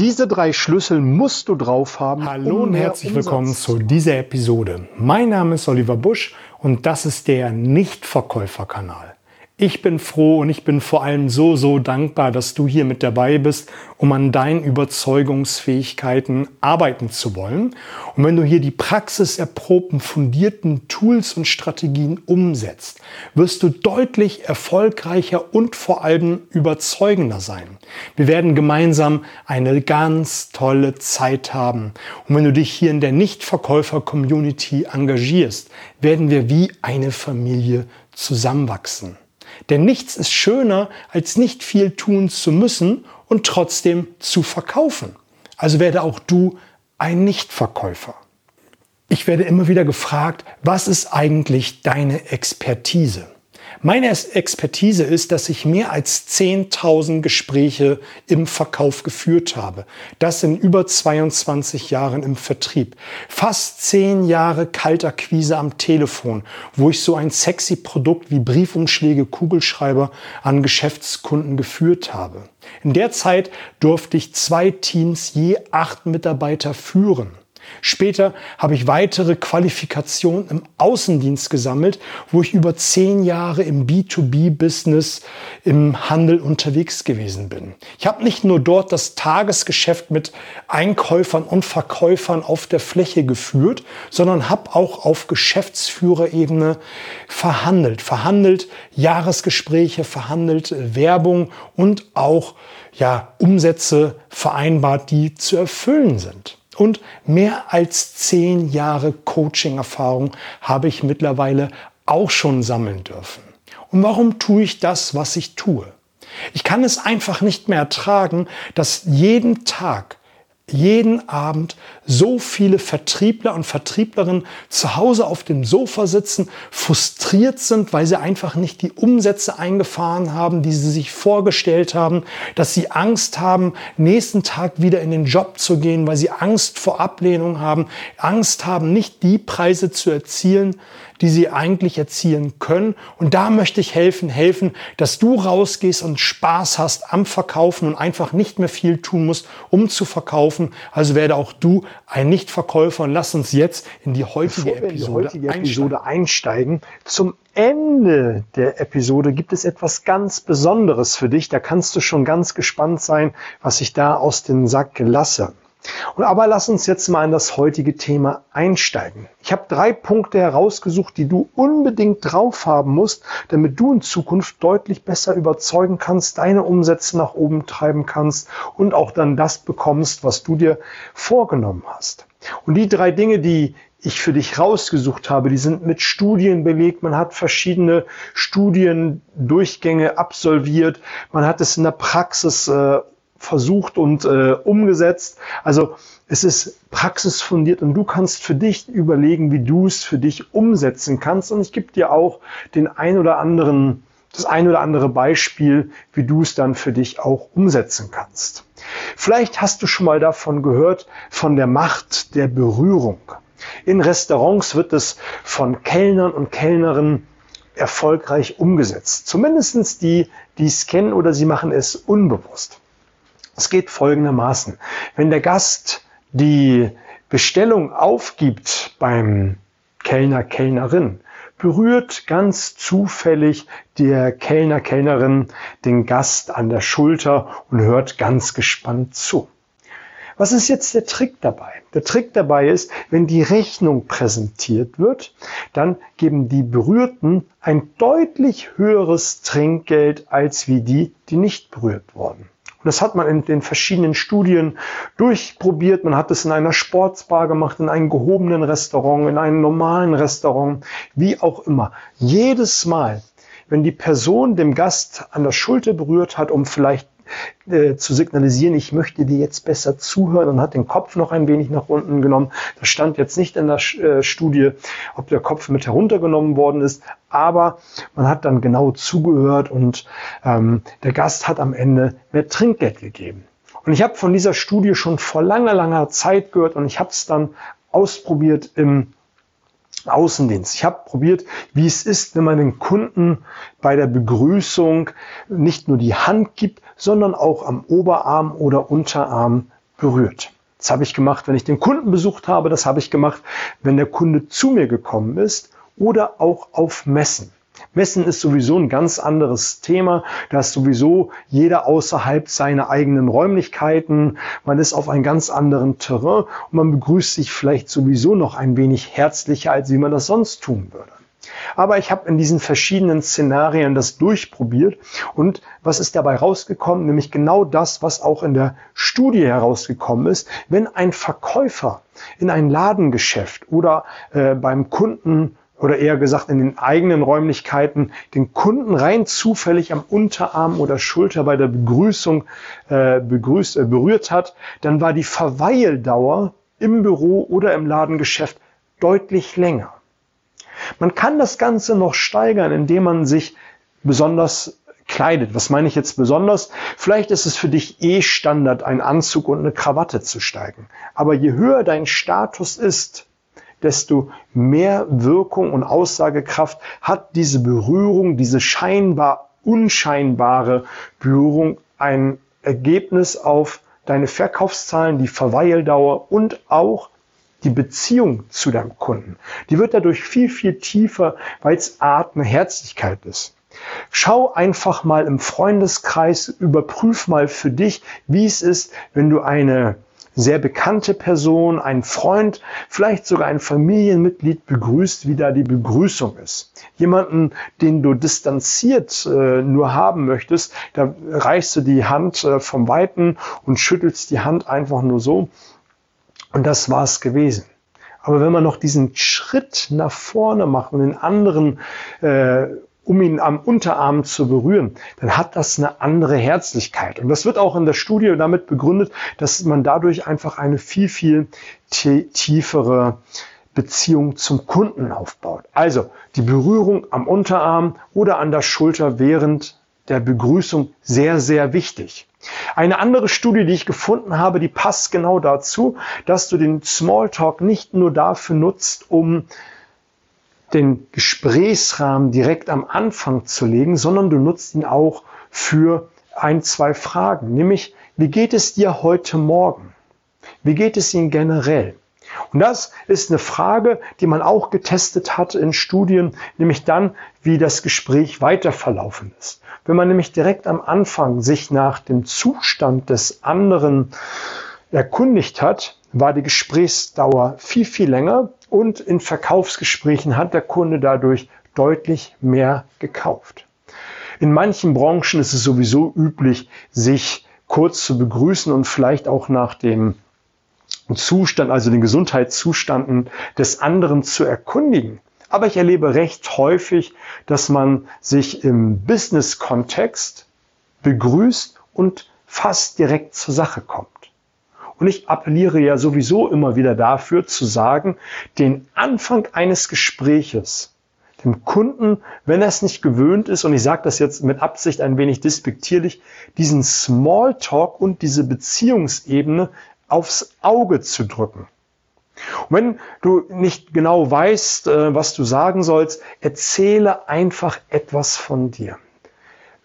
Diese drei Schlüssel musst du drauf haben. Hallo um und herzlich Umsatz. willkommen zu dieser Episode. Mein Name ist Oliver Busch und das ist der Nichtverkäuferkanal. Ich bin froh und ich bin vor allem so, so dankbar, dass du hier mit dabei bist, um an deinen Überzeugungsfähigkeiten arbeiten zu wollen. Und wenn du hier die praxiserprobten, fundierten Tools und Strategien umsetzt, wirst du deutlich erfolgreicher und vor allem überzeugender sein. Wir werden gemeinsam eine ganz tolle Zeit haben. Und wenn du dich hier in der Nichtverkäufer-Community engagierst, werden wir wie eine Familie zusammenwachsen. Denn nichts ist schöner, als nicht viel tun zu müssen und trotzdem zu verkaufen. Also werde auch du ein Nichtverkäufer. Ich werde immer wieder gefragt, was ist eigentlich deine Expertise? Meine Expertise ist, dass ich mehr als 10.000 Gespräche im Verkauf geführt habe. Das in über 22 Jahren im Vertrieb. Fast 10 Jahre Kaltakquise am Telefon, wo ich so ein sexy Produkt wie Briefumschläge, Kugelschreiber an Geschäftskunden geführt habe. In der Zeit durfte ich zwei Teams je acht Mitarbeiter führen. Später habe ich weitere Qualifikationen im Außendienst gesammelt, wo ich über zehn Jahre im B2B-Business im Handel unterwegs gewesen bin. Ich habe nicht nur dort das Tagesgeschäft mit Einkäufern und Verkäufern auf der Fläche geführt, sondern habe auch auf Geschäftsführerebene verhandelt. Verhandelt Jahresgespräche, verhandelt Werbung und auch ja, Umsätze vereinbart, die zu erfüllen sind und mehr als zehn Jahre Coaching-Erfahrung habe ich mittlerweile auch schon sammeln dürfen. Und warum tue ich das, was ich tue? Ich kann es einfach nicht mehr ertragen, dass jeden Tag jeden Abend so viele Vertriebler und Vertrieblerinnen zu Hause auf dem Sofa sitzen, frustriert sind, weil sie einfach nicht die Umsätze eingefahren haben, die sie sich vorgestellt haben, dass sie Angst haben, nächsten Tag wieder in den Job zu gehen, weil sie Angst vor Ablehnung haben, Angst haben, nicht die Preise zu erzielen, die sie eigentlich erzielen können. Und da möchte ich helfen, helfen, dass du rausgehst und Spaß hast am Verkaufen und einfach nicht mehr viel tun musst, um zu verkaufen. Also werde auch du ein Nichtverkäufer und lass uns jetzt in die heutige, Episode, heutige Episode einsteigen. Zum Ende der Episode gibt es etwas ganz Besonderes für dich. Da kannst du schon ganz gespannt sein, was ich da aus dem Sack lasse. Und aber lass uns jetzt mal in das heutige Thema einsteigen. Ich habe drei Punkte herausgesucht, die du unbedingt drauf haben musst, damit du in Zukunft deutlich besser überzeugen kannst, deine Umsätze nach oben treiben kannst und auch dann das bekommst, was du dir vorgenommen hast. Und die drei Dinge, die ich für dich rausgesucht habe, die sind mit Studien belegt. Man hat verschiedene Studiendurchgänge absolviert. Man hat es in der Praxis äh, versucht und äh, umgesetzt. Also es ist praxisfundiert und du kannst für dich überlegen, wie du es für dich umsetzen kannst. Und ich gebe dir auch den ein oder anderen, das ein oder andere Beispiel, wie du es dann für dich auch umsetzen kannst. Vielleicht hast du schon mal davon gehört, von der Macht der Berührung. In Restaurants wird es von Kellnern und Kellnerinnen erfolgreich umgesetzt. Zumindestens die, die es kennen oder sie machen es unbewusst. Es geht folgendermaßen. Wenn der Gast die Bestellung aufgibt beim Kellner, Kellnerin, berührt ganz zufällig der Kellner, Kellnerin den Gast an der Schulter und hört ganz gespannt zu. Was ist jetzt der Trick dabei? Der Trick dabei ist, wenn die Rechnung präsentiert wird, dann geben die Berührten ein deutlich höheres Trinkgeld als wie die, die nicht berührt wurden. Und das hat man in den verschiedenen Studien durchprobiert. Man hat es in einer Sportsbar gemacht, in einem gehobenen Restaurant, in einem normalen Restaurant, wie auch immer. Jedes Mal, wenn die Person dem Gast an der Schulter berührt hat, um vielleicht äh, zu signalisieren, ich möchte dir jetzt besser zuhören und hat den Kopf noch ein wenig nach unten genommen. Das stand jetzt nicht in der äh, Studie, ob der Kopf mit heruntergenommen worden ist, aber man hat dann genau zugehört und ähm, der Gast hat am Ende mehr Trinkgeld gegeben. Und ich habe von dieser Studie schon vor langer, langer Zeit gehört und ich habe es dann ausprobiert im Außendienst. Ich habe probiert, wie es ist, wenn man den Kunden bei der Begrüßung nicht nur die Hand gibt, sondern auch am Oberarm oder Unterarm berührt. Das habe ich gemacht, wenn ich den Kunden besucht habe. Das habe ich gemacht, wenn der Kunde zu mir gekommen ist oder auch auf Messen. Messen ist sowieso ein ganz anderes Thema. Da ist sowieso jeder außerhalb seiner eigenen Räumlichkeiten. Man ist auf einem ganz anderen Terrain und man begrüßt sich vielleicht sowieso noch ein wenig herzlicher, als wie man das sonst tun würde. Aber ich habe in diesen verschiedenen Szenarien das durchprobiert und was ist dabei rausgekommen? Nämlich genau das, was auch in der Studie herausgekommen ist. Wenn ein Verkäufer in ein Ladengeschäft oder äh, beim Kunden oder eher gesagt in den eigenen Räumlichkeiten den Kunden rein zufällig am Unterarm oder Schulter bei der Begrüßung äh, begrüßt, äh, berührt hat, dann war die Verweildauer im Büro oder im Ladengeschäft deutlich länger. Man kann das Ganze noch steigern, indem man sich besonders kleidet. Was meine ich jetzt besonders? Vielleicht ist es für dich eh Standard, einen Anzug und eine Krawatte zu steigen. Aber je höher dein Status ist, desto mehr Wirkung und Aussagekraft hat diese Berührung, diese scheinbar unscheinbare Berührung ein Ergebnis auf deine Verkaufszahlen, die Verweildauer und auch die Beziehung zu deinem Kunden. Die wird dadurch viel, viel tiefer, weil es Art eine Herzlichkeit ist. Schau einfach mal im Freundeskreis, überprüf mal für dich, wie es ist, wenn du eine sehr bekannte Person, ein Freund, vielleicht sogar ein Familienmitglied begrüßt, wie da die Begrüßung ist. Jemanden, den du distanziert äh, nur haben möchtest, da reichst du die Hand äh, vom Weiten und schüttelst die Hand einfach nur so. Und das war's gewesen. Aber wenn man noch diesen Schritt nach vorne macht und den anderen äh, um ihn am Unterarm zu berühren, dann hat das eine andere Herzlichkeit. Und das wird auch in der Studie damit begründet, dass man dadurch einfach eine viel, viel tiefere Beziehung zum Kunden aufbaut. Also die Berührung am Unterarm oder an der Schulter während der Begrüßung sehr, sehr wichtig. Eine andere Studie, die ich gefunden habe, die passt genau dazu, dass du den Smalltalk nicht nur dafür nutzt, um den Gesprächsrahmen direkt am Anfang zu legen, sondern du nutzt ihn auch für ein, zwei Fragen, nämlich wie geht es dir heute Morgen? Wie geht es Ihnen generell? Und das ist eine Frage, die man auch getestet hat in Studien, nämlich dann, wie das Gespräch weiter verlaufen ist. Wenn man nämlich direkt am Anfang sich nach dem Zustand des anderen erkundigt hat, war die Gesprächsdauer viel, viel länger und in Verkaufsgesprächen hat der Kunde dadurch deutlich mehr gekauft. In manchen Branchen ist es sowieso üblich, sich kurz zu begrüßen und vielleicht auch nach dem Zustand, also den Gesundheitszuständen des anderen zu erkundigen. Aber ich erlebe recht häufig, dass man sich im Business-Kontext begrüßt und fast direkt zur Sache kommt. Und ich appelliere ja sowieso immer wieder dafür zu sagen, den Anfang eines Gespräches dem Kunden, wenn er es nicht gewöhnt ist, und ich sage das jetzt mit Absicht ein wenig despektierlich, diesen Smalltalk und diese Beziehungsebene aufs Auge zu drücken. Und wenn du nicht genau weißt, äh, was du sagen sollst, erzähle einfach etwas von dir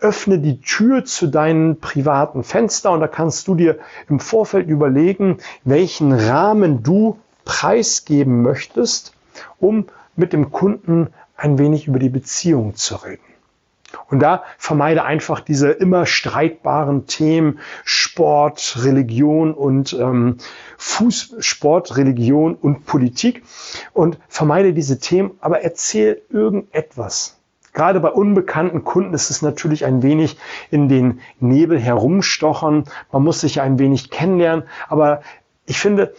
öffne die Tür zu deinen privaten Fenster und da kannst du dir im Vorfeld überlegen, welchen Rahmen du preisgeben möchtest, um mit dem Kunden ein wenig über die Beziehung zu reden. Und da vermeide einfach diese immer streitbaren Themen Sport, Religion und ähm, Fußsport, Religion und Politik und vermeide diese Themen, aber erzähl irgendetwas. Gerade bei unbekannten Kunden ist es natürlich ein wenig in den Nebel herumstochern. Man muss sich ein wenig kennenlernen. Aber ich finde,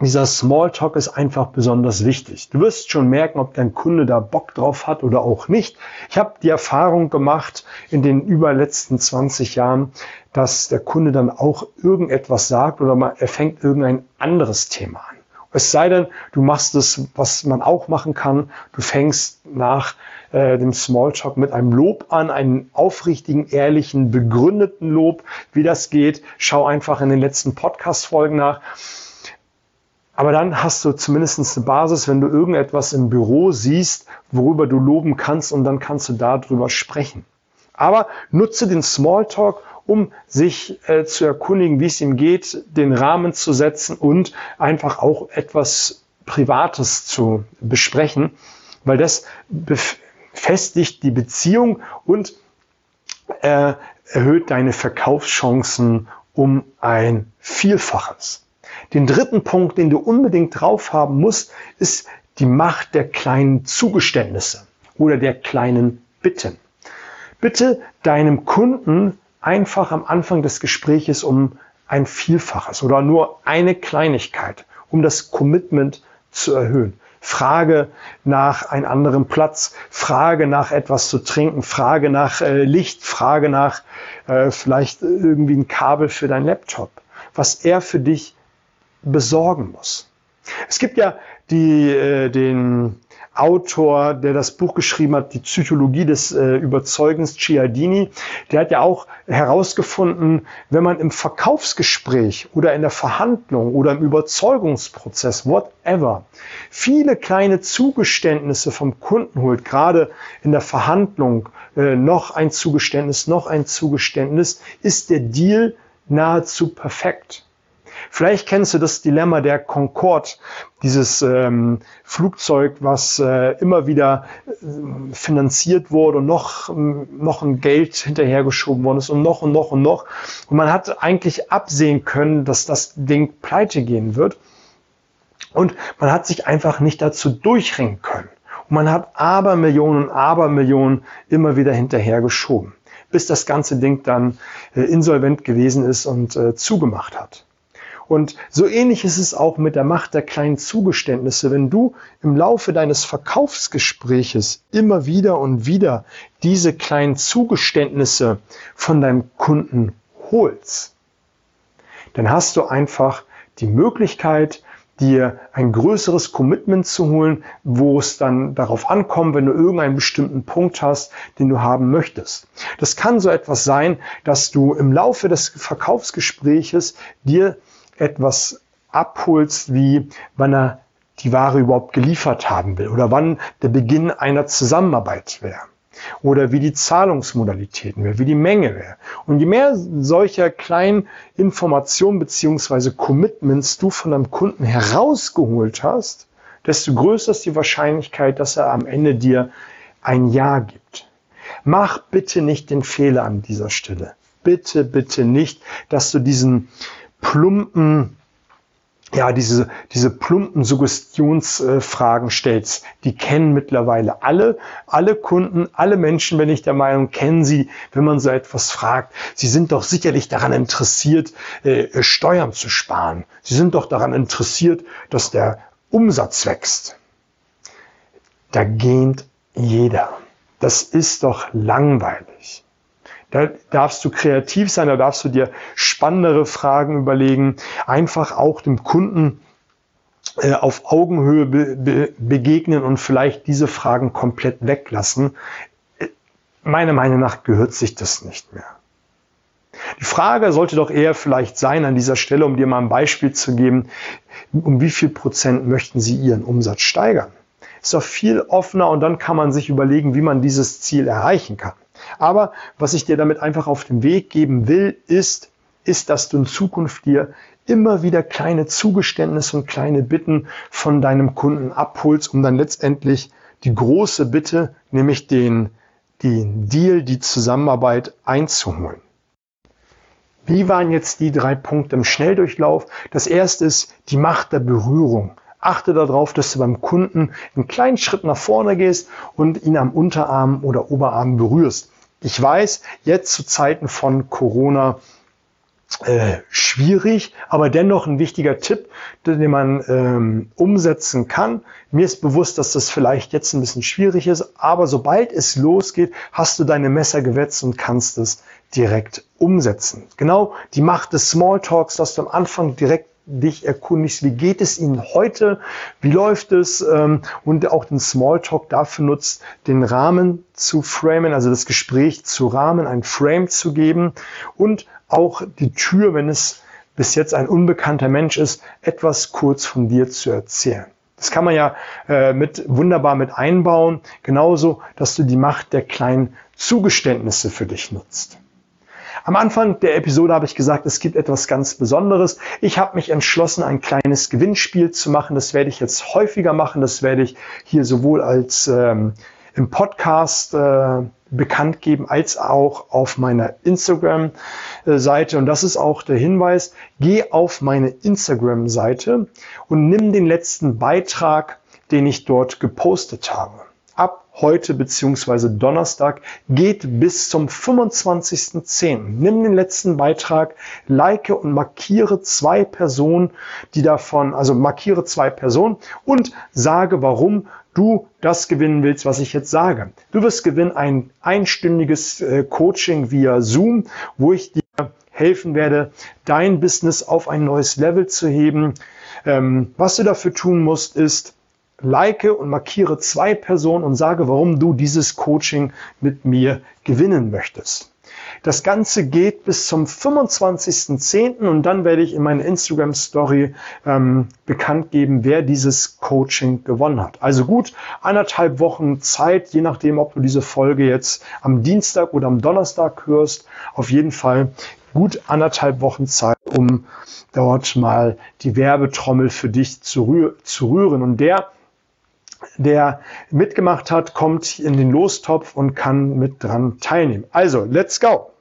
dieser Smalltalk ist einfach besonders wichtig. Du wirst schon merken, ob dein Kunde da Bock drauf hat oder auch nicht. Ich habe die Erfahrung gemacht in den über letzten 20 Jahren, dass der Kunde dann auch irgendetwas sagt oder er fängt irgendein anderes Thema an. Es sei denn, du machst es, was man auch machen kann. Du fängst nach äh, dem Smalltalk mit einem Lob an, einen aufrichtigen, ehrlichen, begründeten Lob. Wie das geht, schau einfach in den letzten Podcast-Folgen nach. Aber dann hast du zumindest eine Basis, wenn du irgendetwas im Büro siehst, worüber du loben kannst und dann kannst du darüber sprechen. Aber nutze den Smalltalk, um sich äh, zu erkundigen, wie es ihm geht, den Rahmen zu setzen und einfach auch etwas Privates zu besprechen, weil das festigt die Beziehung und äh, erhöht deine Verkaufschancen um ein Vielfaches. Den dritten Punkt, den du unbedingt drauf haben musst, ist die Macht der kleinen Zugeständnisse oder der kleinen Bitten. Bitte deinem Kunden einfach am Anfang des Gespräches um ein Vielfaches oder nur eine Kleinigkeit, um das Commitment zu erhöhen. Frage nach einem anderen Platz, Frage nach etwas zu trinken, Frage nach äh, Licht, Frage nach äh, vielleicht irgendwie ein Kabel für dein Laptop, was er für dich besorgen muss. Es gibt ja die, äh, den Autor, der das Buch geschrieben hat, die Psychologie des äh, Überzeugens, Cialdini, der hat ja auch herausgefunden, wenn man im Verkaufsgespräch oder in der Verhandlung oder im Überzeugungsprozess, whatever, viele kleine Zugeständnisse vom Kunden holt, gerade in der Verhandlung, äh, noch ein Zugeständnis, noch ein Zugeständnis, ist der Deal nahezu perfekt. Vielleicht kennst du das Dilemma der Concorde, dieses ähm, Flugzeug, was äh, immer wieder äh, finanziert wurde und noch, noch ein Geld hinterhergeschoben worden ist und noch und noch und noch. Und man hat eigentlich absehen können, dass das Ding pleite gehen wird. Und man hat sich einfach nicht dazu durchringen können. Und man hat Abermillionen und Abermillionen immer wieder hinterhergeschoben, bis das ganze Ding dann äh, insolvent gewesen ist und äh, zugemacht hat. Und so ähnlich ist es auch mit der Macht der kleinen Zugeständnisse. Wenn du im Laufe deines Verkaufsgespräches immer wieder und wieder diese kleinen Zugeständnisse von deinem Kunden holst, dann hast du einfach die Möglichkeit, dir ein größeres Commitment zu holen, wo es dann darauf ankommt, wenn du irgendeinen bestimmten Punkt hast, den du haben möchtest. Das kann so etwas sein, dass du im Laufe des Verkaufsgespräches dir etwas abholst, wie wann er die Ware überhaupt geliefert haben will oder wann der Beginn einer Zusammenarbeit wäre oder wie die Zahlungsmodalitäten wäre, wie die Menge wäre. Und je mehr solcher kleinen Informationen beziehungsweise Commitments du von deinem Kunden herausgeholt hast, desto größer ist die Wahrscheinlichkeit, dass er am Ende dir ein Ja gibt. Mach bitte nicht den Fehler an dieser Stelle. Bitte, bitte nicht, dass du diesen plumpen, ja, diese, diese plumpen Suggestionsfragen stellst, die kennen mittlerweile alle, alle Kunden, alle Menschen, bin ich der Meinung, kennen sie, wenn man so etwas fragt. Sie sind doch sicherlich daran interessiert, äh, Steuern zu sparen. Sie sind doch daran interessiert, dass der Umsatz wächst. Da gähnt jeder. Das ist doch langweilig. Da darfst du kreativ sein, da darfst du dir spannendere Fragen überlegen, einfach auch dem Kunden äh, auf Augenhöhe be be begegnen und vielleicht diese Fragen komplett weglassen. Äh, meiner Meinung nach gehört sich das nicht mehr. Die Frage sollte doch eher vielleicht sein an dieser Stelle, um dir mal ein Beispiel zu geben, um wie viel Prozent möchten Sie Ihren Umsatz steigern? Ist doch viel offener und dann kann man sich überlegen, wie man dieses Ziel erreichen kann. Aber was ich dir damit einfach auf den Weg geben will, ist, ist, dass du in Zukunft dir immer wieder kleine Zugeständnisse und kleine Bitten von deinem Kunden abholst, um dann letztendlich die große Bitte, nämlich den, den Deal, die Zusammenarbeit einzuholen. Wie waren jetzt die drei Punkte im Schnelldurchlauf? Das erste ist die Macht der Berührung. Achte darauf, dass du beim Kunden einen kleinen Schritt nach vorne gehst und ihn am Unterarm oder Oberarm berührst. Ich weiß, jetzt zu Zeiten von Corona äh, schwierig, aber dennoch ein wichtiger Tipp, den man ähm, umsetzen kann. Mir ist bewusst, dass das vielleicht jetzt ein bisschen schwierig ist, aber sobald es losgeht, hast du deine Messer gewetzt und kannst es direkt umsetzen. Genau die Macht des Smalltalks, dass du am Anfang direkt dich erkundigst, wie geht es Ihnen heute, wie läuft es ähm, und auch den Smalltalk dafür nutzt, den Rahmen zu framen, also das Gespräch zu rahmen, ein Frame zu geben und auch die Tür, wenn es bis jetzt ein unbekannter Mensch ist, etwas kurz von dir zu erzählen. Das kann man ja äh, mit, wunderbar mit einbauen, genauso, dass du die Macht der kleinen Zugeständnisse für dich nutzt. Am Anfang der Episode habe ich gesagt, es gibt etwas ganz Besonderes. Ich habe mich entschlossen, ein kleines Gewinnspiel zu machen. Das werde ich jetzt häufiger machen. Das werde ich hier sowohl als ähm, im Podcast äh, bekannt geben, als auch auf meiner Instagram-Seite. Und das ist auch der Hinweis, geh auf meine Instagram-Seite und nimm den letzten Beitrag, den ich dort gepostet habe. Heute beziehungsweise Donnerstag geht bis zum 25.10. Nimm den letzten Beitrag, like und markiere zwei Personen, die davon, also markiere zwei Personen und sage, warum du das gewinnen willst, was ich jetzt sage. Du wirst gewinnen ein einstündiges äh, Coaching via Zoom, wo ich dir helfen werde, dein Business auf ein neues Level zu heben. Ähm, was du dafür tun musst, ist, like und markiere zwei Personen und sage, warum du dieses Coaching mit mir gewinnen möchtest. Das Ganze geht bis zum 25.10. und dann werde ich in meiner Instagram Story ähm, bekannt geben, wer dieses Coaching gewonnen hat. Also gut anderthalb Wochen Zeit, je nachdem, ob du diese Folge jetzt am Dienstag oder am Donnerstag hörst. Auf jeden Fall gut anderthalb Wochen Zeit, um dort mal die Werbetrommel für dich zu, rühr zu rühren. Und der der mitgemacht hat, kommt in den Lostopf und kann mit dran teilnehmen. Also, let's go!